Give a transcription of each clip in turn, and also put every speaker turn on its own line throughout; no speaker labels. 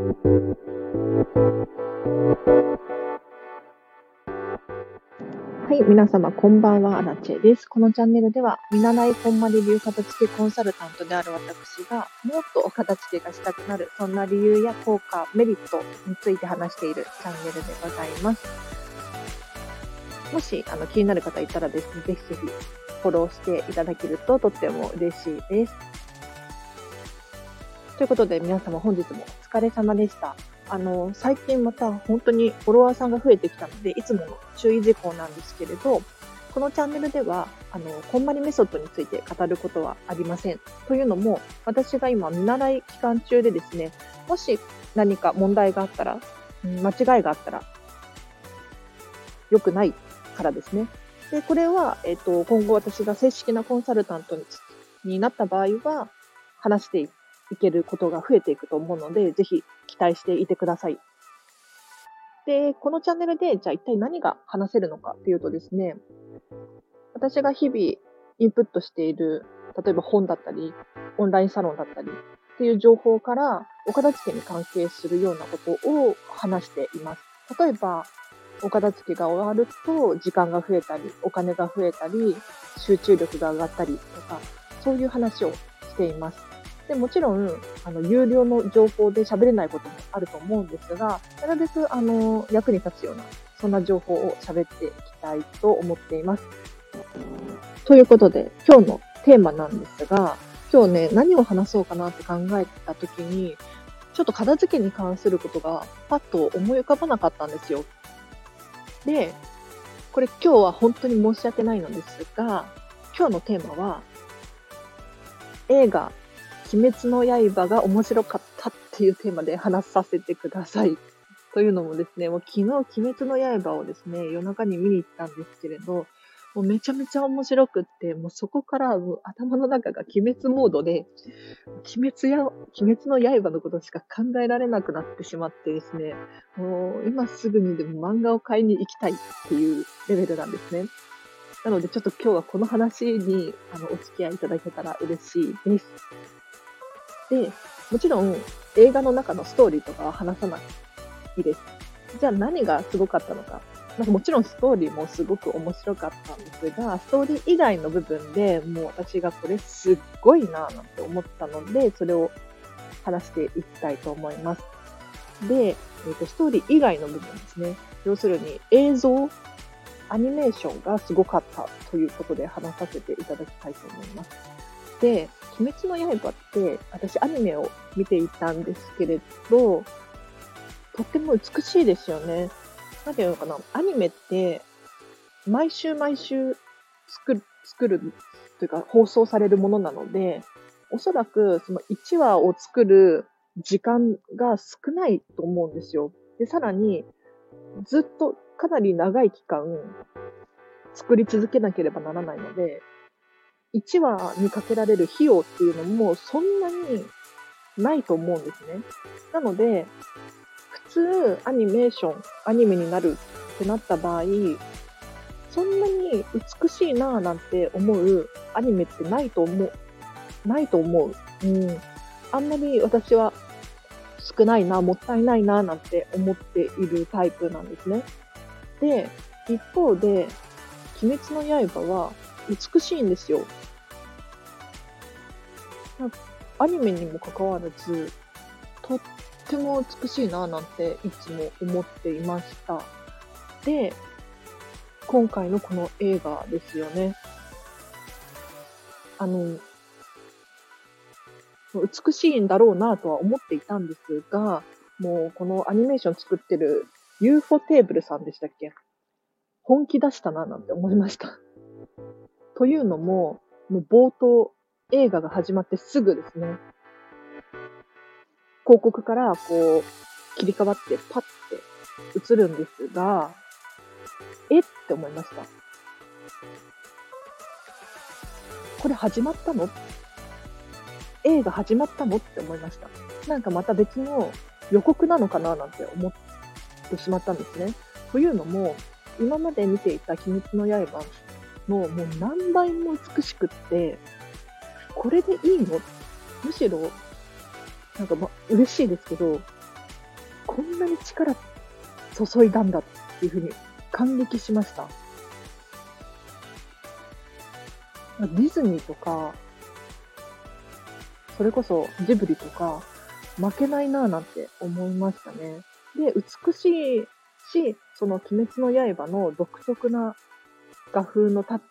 はい、皆様こんばんは、アラチェです。このチャンネルでは、見習いこんまり流片付けコンサルタントである私が、もっとお片付けがしたくなる、そんな理由や効果、メリットについて話しているチャンネルでございます。もし、あの、気になる方いたらですね、ぜひぜひフォローしていただけるととっても嬉しいです。ということで、皆様本日もお疲れ様でした。あの、最近また本当にフォロワーさんが増えてきたので、いつもの注意事項なんですけれど、このチャンネルでは、あの、こんまりメソッドについて語ることはありません。というのも、私が今見習い期間中でですね、もし何か問題があったら、間違いがあったら、良くないからですね。で、これは、えっ、と、今後私が正式なコンサルタントになった場合は、話していくいけることが増えていくと思うので、ぜひ期待していてください。で、このチャンネルで、じゃあ一体何が話せるのかっていうとですね、私が日々インプットしている、例えば本だったり、オンラインサロンだったりっていう情報から、お片付けに関係するようなことを話しています。例えば、お片付けが終わると時間が増えたり、お金が増えたり、集中力が上がったりとか、そういう話をしています。でもちろん、あの、有料の情報で喋れないこともあると思うんですが、なるべく、あの、役に立つような、そんな情報を喋っていきたいと思っています。ということで、今日のテーマなんですが、今日ね、何を話そうかなって考えたときに、ちょっと片付けに関することがパッと思い浮かばなかったんですよ。で、これ今日は本当に申し訳ないのですが、今日のテーマは、映画鬼滅の刃が面白かったっていうテーマで話させてください。というのもですね、もう昨日鬼滅の刃をですね、夜中に見に行ったんですけれど、もうめちゃめちゃ面白くって、もうそこから頭の中が鬼滅モードで、鬼滅や、鬼滅の刃のことしか考えられなくなってしまってですね、もう今すぐにでも漫画を買いに行きたいっていうレベルなんですね。なのでちょっと今日はこの話にあのお付き合いいただけたら嬉しいです。で、もちろん映画の中のストーリーとかは話さないです。じゃあ何がすごかったのか。まあ、もちろんストーリーもすごく面白かったんですが、ストーリー以外の部分でもう私がこれすっごいなぁなんて思ったので、それを話していきたいと思います。で、えーと、ストーリー以外の部分ですね。要するに映像、アニメーションがすごかったということで話させていただきたいと思います。で、鬼滅の刃って、私アニメを見ていたんですけれど、とっても美しいですよね。なんていうのかな、アニメって、毎週毎週作る、作るというか放送されるものなので、おそらくその1話を作る時間が少ないと思うんですよ。で、さらに、ずっとかなり長い期間作り続けなければならないので、1話にかけられる費用っていうのもそんなにないと思うんですね。なので、普通アニメーション、アニメになるってなった場合、そんなに美しいなぁなんて思うアニメってないと思う。ないと思う。うん。あんまり私は少ないな、もったいないな、なんて思っているタイプなんですね。で、一方で、鬼滅の刃は美しいんですよ。アニメにもかかわらず、とっても美しいななんていつも思っていました。で、今回のこの映画ですよね。あの、美しいんだろうなとは思っていたんですが、もうこのアニメーション作ってる UFO テーブルさんでしたっけ？本気出したななんて思いました。というのも、もう冒頭、映画が始まってすぐですね、広告からこう、切り替わってパッて映るんですが、えって思いました。これ始まったの？映画始まったの？って思いました。なんかまた別の予告なのかななんて思ってしまったんですね。というのも、今まで見ていた鬼滅の刃のもう何倍も美しくって、これでいいの？むしろ、なんかま、嬉しいですけど、こんなに力注いだんだっていうふうに感激しました。ディズニーとか、それこそジブリとか、負けないなぁなんて思いましたね。で、美しいし、その鬼滅の刃の独特な画風のタッチ。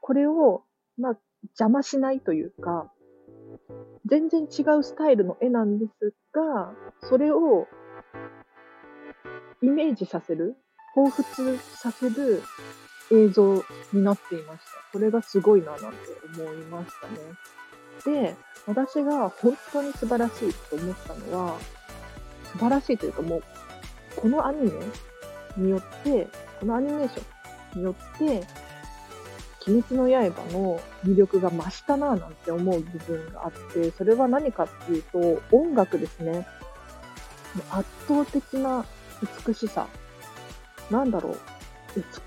これを、まあ、邪魔しないというか、全然違うスタイルの絵なんですが、それをイメージさせる、彷彿させる映像になっていました。これがすごいななんて思いましたね。で、私が本当に素晴らしいと思ったのは、素晴らしいというかもう、このアニメによって、このアニメーションによって、鬼滅の刃の魅力が増したなぁなんて思う部分があって、それは何かっていうと、音楽ですね。圧倒的な美しさ。なんだろう。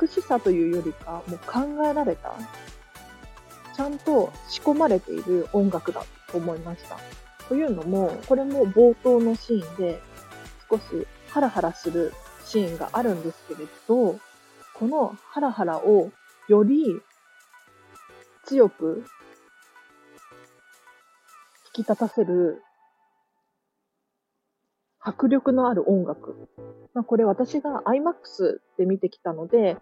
美しさというよりか、もう考えられた。ちゃんと仕込まれている音楽だと思いました。というのも、これも冒頭のシーンで少しハラハラするシーンがあるんですけれど、このハラハラをより強く引き立たせる迫力のある音楽。まあ、これ私が IMAX で見てきたので、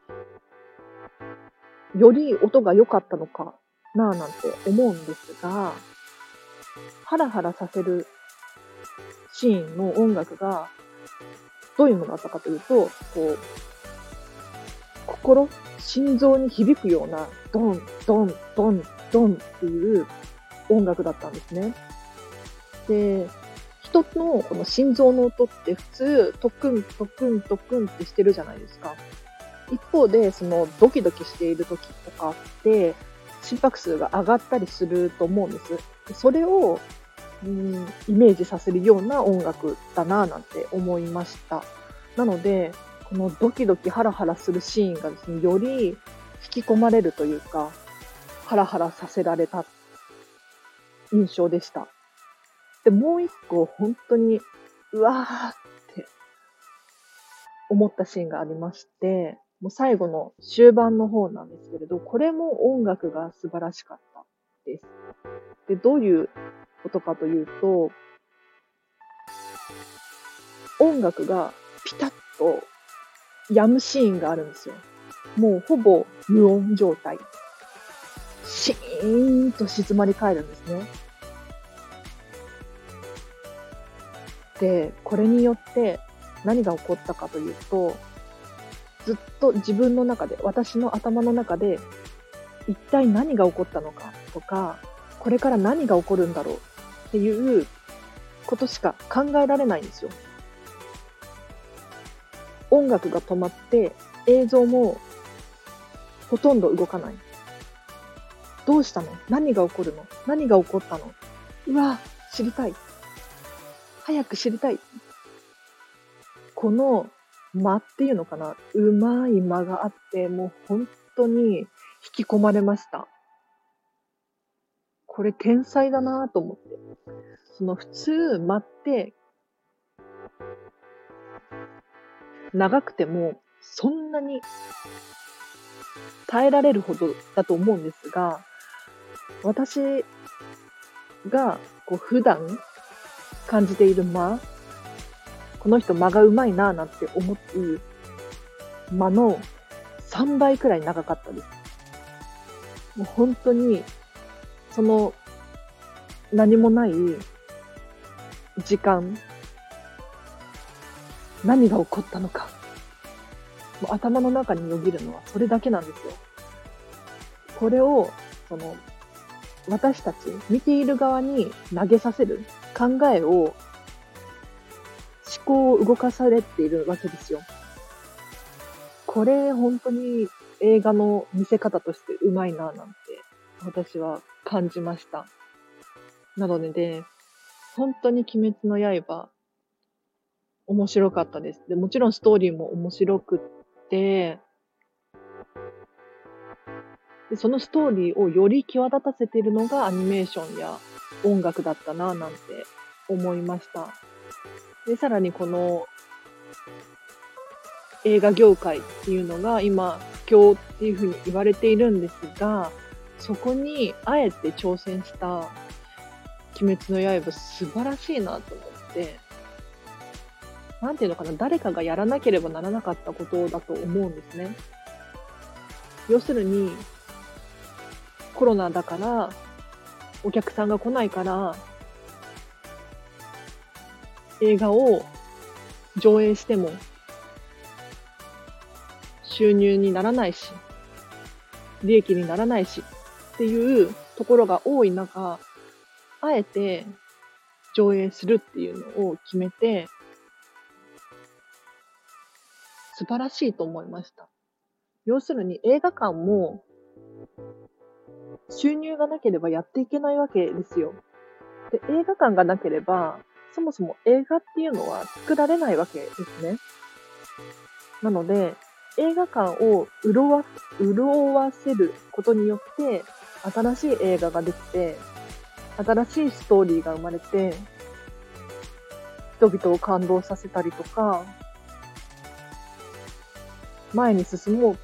より音が良かったのかなぁなんて思うんですが、ハラハラさせるシーンの音楽がどういうものだったかというと、こう、心、心臓に響くようなドン、ドン、ドン、ドンっていう音楽だったんですね。で、人のこの心臓の音って普通、トクン、トクン、トクンってしてるじゃないですか。一方で、そのドキドキしている時とかって、心拍数が上がったりすると思うんです。それを、うん、イメージさせるような音楽だなぁなんて思いました。なので、このドキドキハラハラするシーンがですね、より引き込まれるというか、ハラハラさせられた印象でした。で、もう一個本当に、うわーって思ったシーンがありまして、もう最後の終盤の方なんですけれど、これも音楽が素晴らしかったです。で、どういうことかというと、音楽がピタッと止むシーンがあるんですよ。もうほぼ無音状態。シーンと静まり返るんですね。で、これによって何が起こったかというと、ずっと自分の中で、私の頭の中で、一体何が起こったのかとか、これから何が起こるんだろうっていうことしか考えられないんですよ。音楽が止まって映像もほとんど動かない。どうしたの？何が起こるの？何が起こったの？うわ、知りたい。早く知りたい。この間っていうのかな？うまい間があって、もう本当に引き込まれました。これ天才だなと思って。その普通間って長くてもそんなに耐えられるほどだと思うんですが、私がこう普段感じている間、この人間がうまいなぁなんて思う間の3倍くらい長かったです。もう本当に、その何もない時間何が起こったのか。もう頭の中によぎるのはそれだけなんですよ。これを、その、私たち、見ている側に投げさせる考えを、思考を動かされているわけですよ。これ、本当に映画の見せ方としてうまいな、なんて、私は感じました。なので、ね、本当に鬼滅の刃、面白かったです。で、もちろんストーリーも面白くって、でそのストーリーをより際立たせているのがアニメーションや音楽だったな、なんて思いました。で、さらにこの映画業界っていうのが今不況っていうふうに言われているんですが、そこにあえて挑戦した鬼滅の刃素晴らしいなと思って、なんていうのかな、誰かがやらなければならなかったことだと思うんですね。要するに、コロナだから、お客さんが来ないから、映画を上映しても収入にならないし、利益にならないしっていうところが多い中、あえて上映するっていうのを決めて、素晴らしいと思いました。要するに映画館も収入がなければやっていけないわけですよ。で、映画館がなければ、そもそも映画っていうのは作られないわけですね。なので、映画館を潤わ潤わせることによって、新しい映画ができて、新しいストーリーが生まれて、人々を感動させたりとか、前に進もうって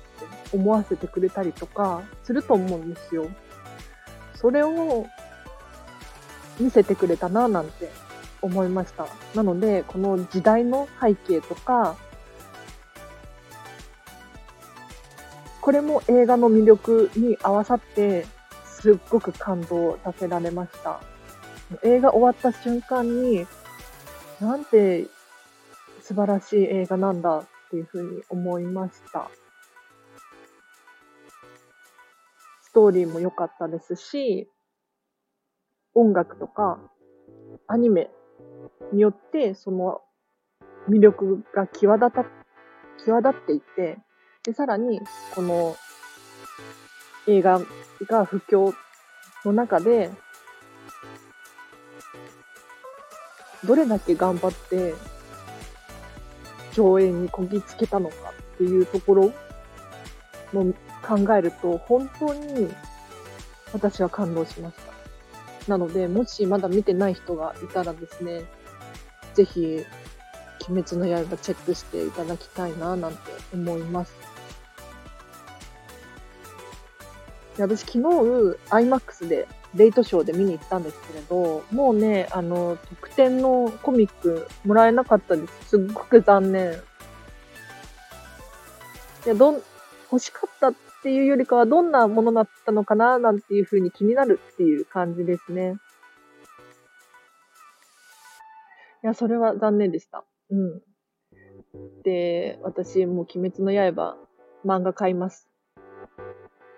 思わせてくれたりとかすると思うんですよ。それを見せてくれたななんて思いました。なので、この時代の背景とか、これも映画の魅力に合わさって、すっごく感動させられました。映画終わった瞬間に、なんて素晴らしい映画なんだていうふうに思いました。ストーリーも良かったですし、音楽とかアニメによってその魅力が際立た、際立っていて、で、さらに、この映画が不況の中で、どれだけ頑張って上映にこぎつけたのかっていうところも考えると、本当に私は感動しました。なので、もしまだ見てない人がいたらですね、ぜひ、鬼滅の刃チェックしていただきたいな、なんて思います。私昨日 IMAX でレイトショーで見に行ったんですけれど、もうね、あの、特典のコミックもらえなかったです。すっごく残念。いや、どん、欲しかったっていうよりかはどんなものだったのかななんていう風に気になるっていう感じですね。いや、それは残念でした。うん。で、私もう鬼滅の刃漫画買います。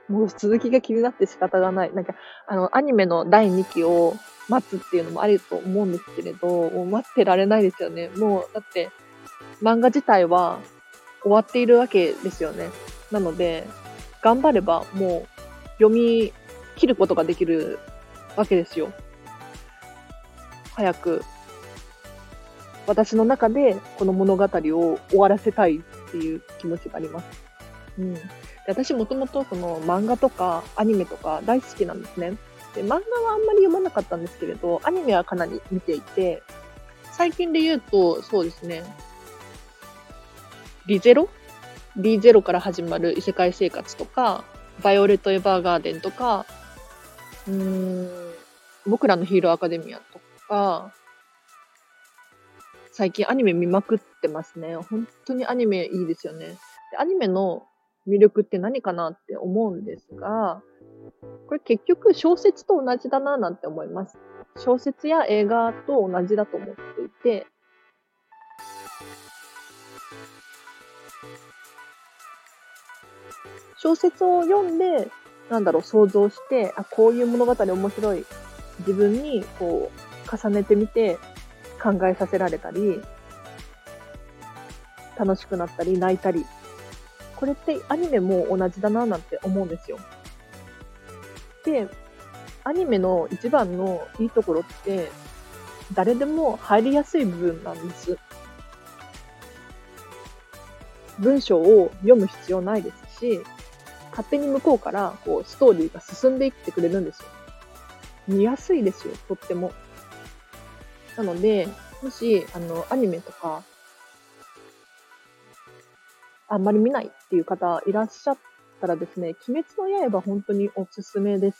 もう続きが気になって仕方がない。なんか、あの、アニメの第2期を待つっていうのもあると思うんですけれど、もう待ってられないですよね。もう、だって、漫画自体は終わっているわけですよね。なので、頑張ればもう読み切ることができるわけですよ。早く、私の中でこの物語を終わらせたいっていう気持ちがあります。うん。で私もともとその漫画とかアニメとか大好きなんですね。で、漫画はあんまり読まなかったんですけれど、アニメはかなり見ていて、最近で言うと、そうですね、リゼロ？リゼロから始まる異世界生活とか、バイオレット・エヴァーガーデンとか、うん、僕らのヒーローアカデミアとか、最近アニメ見まくってますね。本当にアニメいいですよね。でアニメの魅力って何かなって思うんですが、これ結局小説と同じだななんて思います。小説や映画と同じだと思っていて、小説を読んで、なんだろう、想像して、あ、こういう物語面白い。自分に、こう、重ねてみて、考えさせられたり、楽しくなったり、泣いたりこれってアニメも同じだななんて思うんですよ。で、アニメの一番のいいところって、誰でも入りやすい部分なんです。文章を読む必要ないですし、勝手に向こうからこうストーリーが進んでいってくれるんですよ。見やすいですよ、とっても。なので、もし、あの、アニメとか、あんまり見ないっていう方いらっしゃったらですね、鬼滅の刃本当におすすめです。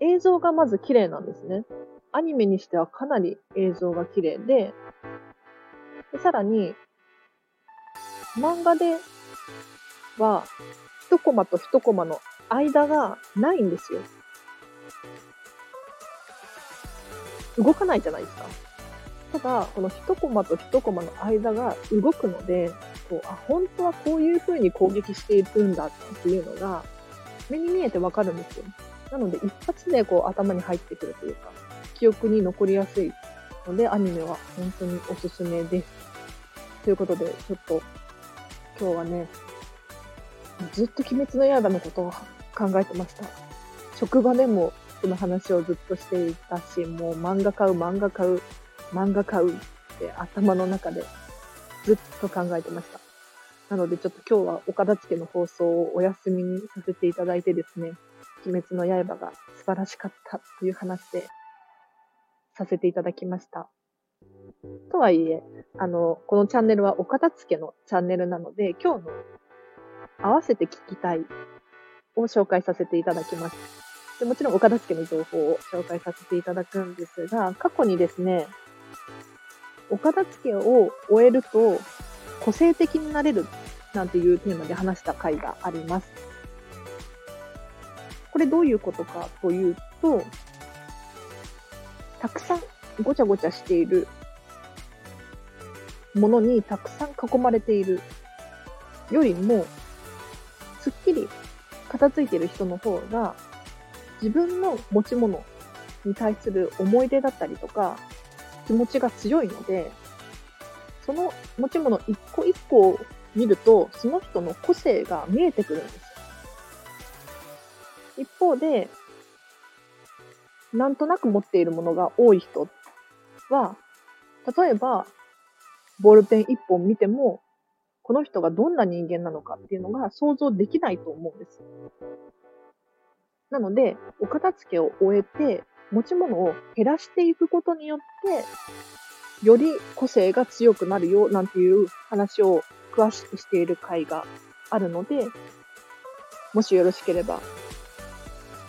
映像がまず綺麗なんですね。アニメにしてはかなり映像が綺麗で、でさらに、漫画では、一コマと一コマの間がないんですよ。動かないじゃないですか。ただ、この一コマと一コマの間が動くので、こうあ本当はこういう風に攻撃していくんだっていうのが、目に見えてわかるんですよ。なので、一発でこう頭に入ってくるというか、記憶に残りやすいので、アニメは本当におすすめです。ということで、ちょっと、今日はね、ずっと鬼滅の刃のことを考えてました。職場でもその話をずっとしていたし、もう漫画買う、漫画買う、漫画買うって頭の中でずっと考えてました。なのでちょっと今日は岡田付の放送をお休みにさせていただいてですね、鬼滅の刃が素晴らしかったという話でさせていただきました。とはいえ、あの、このチャンネルは岡田付のチャンネルなので、今日の合わせて聞きたいを紹介させていただきます。でもちろん岡田付の情報を紹介させていただくんですが、過去にですね、岡田付けを終えると個性的になれるなんていうテーマで話した回があります。これどういうことかというと、たくさんごちゃごちゃしているものにたくさん囲まれているよりも、すっきり片付いている人の方が、自分の持ち物に対する思い出だったりとか、気持ちが強いので、その持ち物一個一個を見ると、その人の個性が見えてくるんです。一方で、なんとなく持っているものが多い人は、例えば、ボールペン一本見ても、この人がどんな人間なのかっていうのが想像できないと思うんです。なので、お片付けを終えて、持ち物を減らしていくことによって、より個性が強くなるよ、なんていう話を詳しくしている回があるので、もしよろしければ、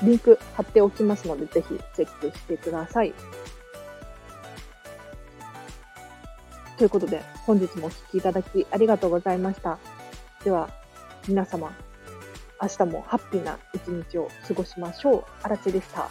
リンク貼っておきますので、ぜひチェックしてください。ということで、本日もお聴きいただきありがとうございました。では、皆様、明日もハッピーな一日を過ごしましょう。あらちでした。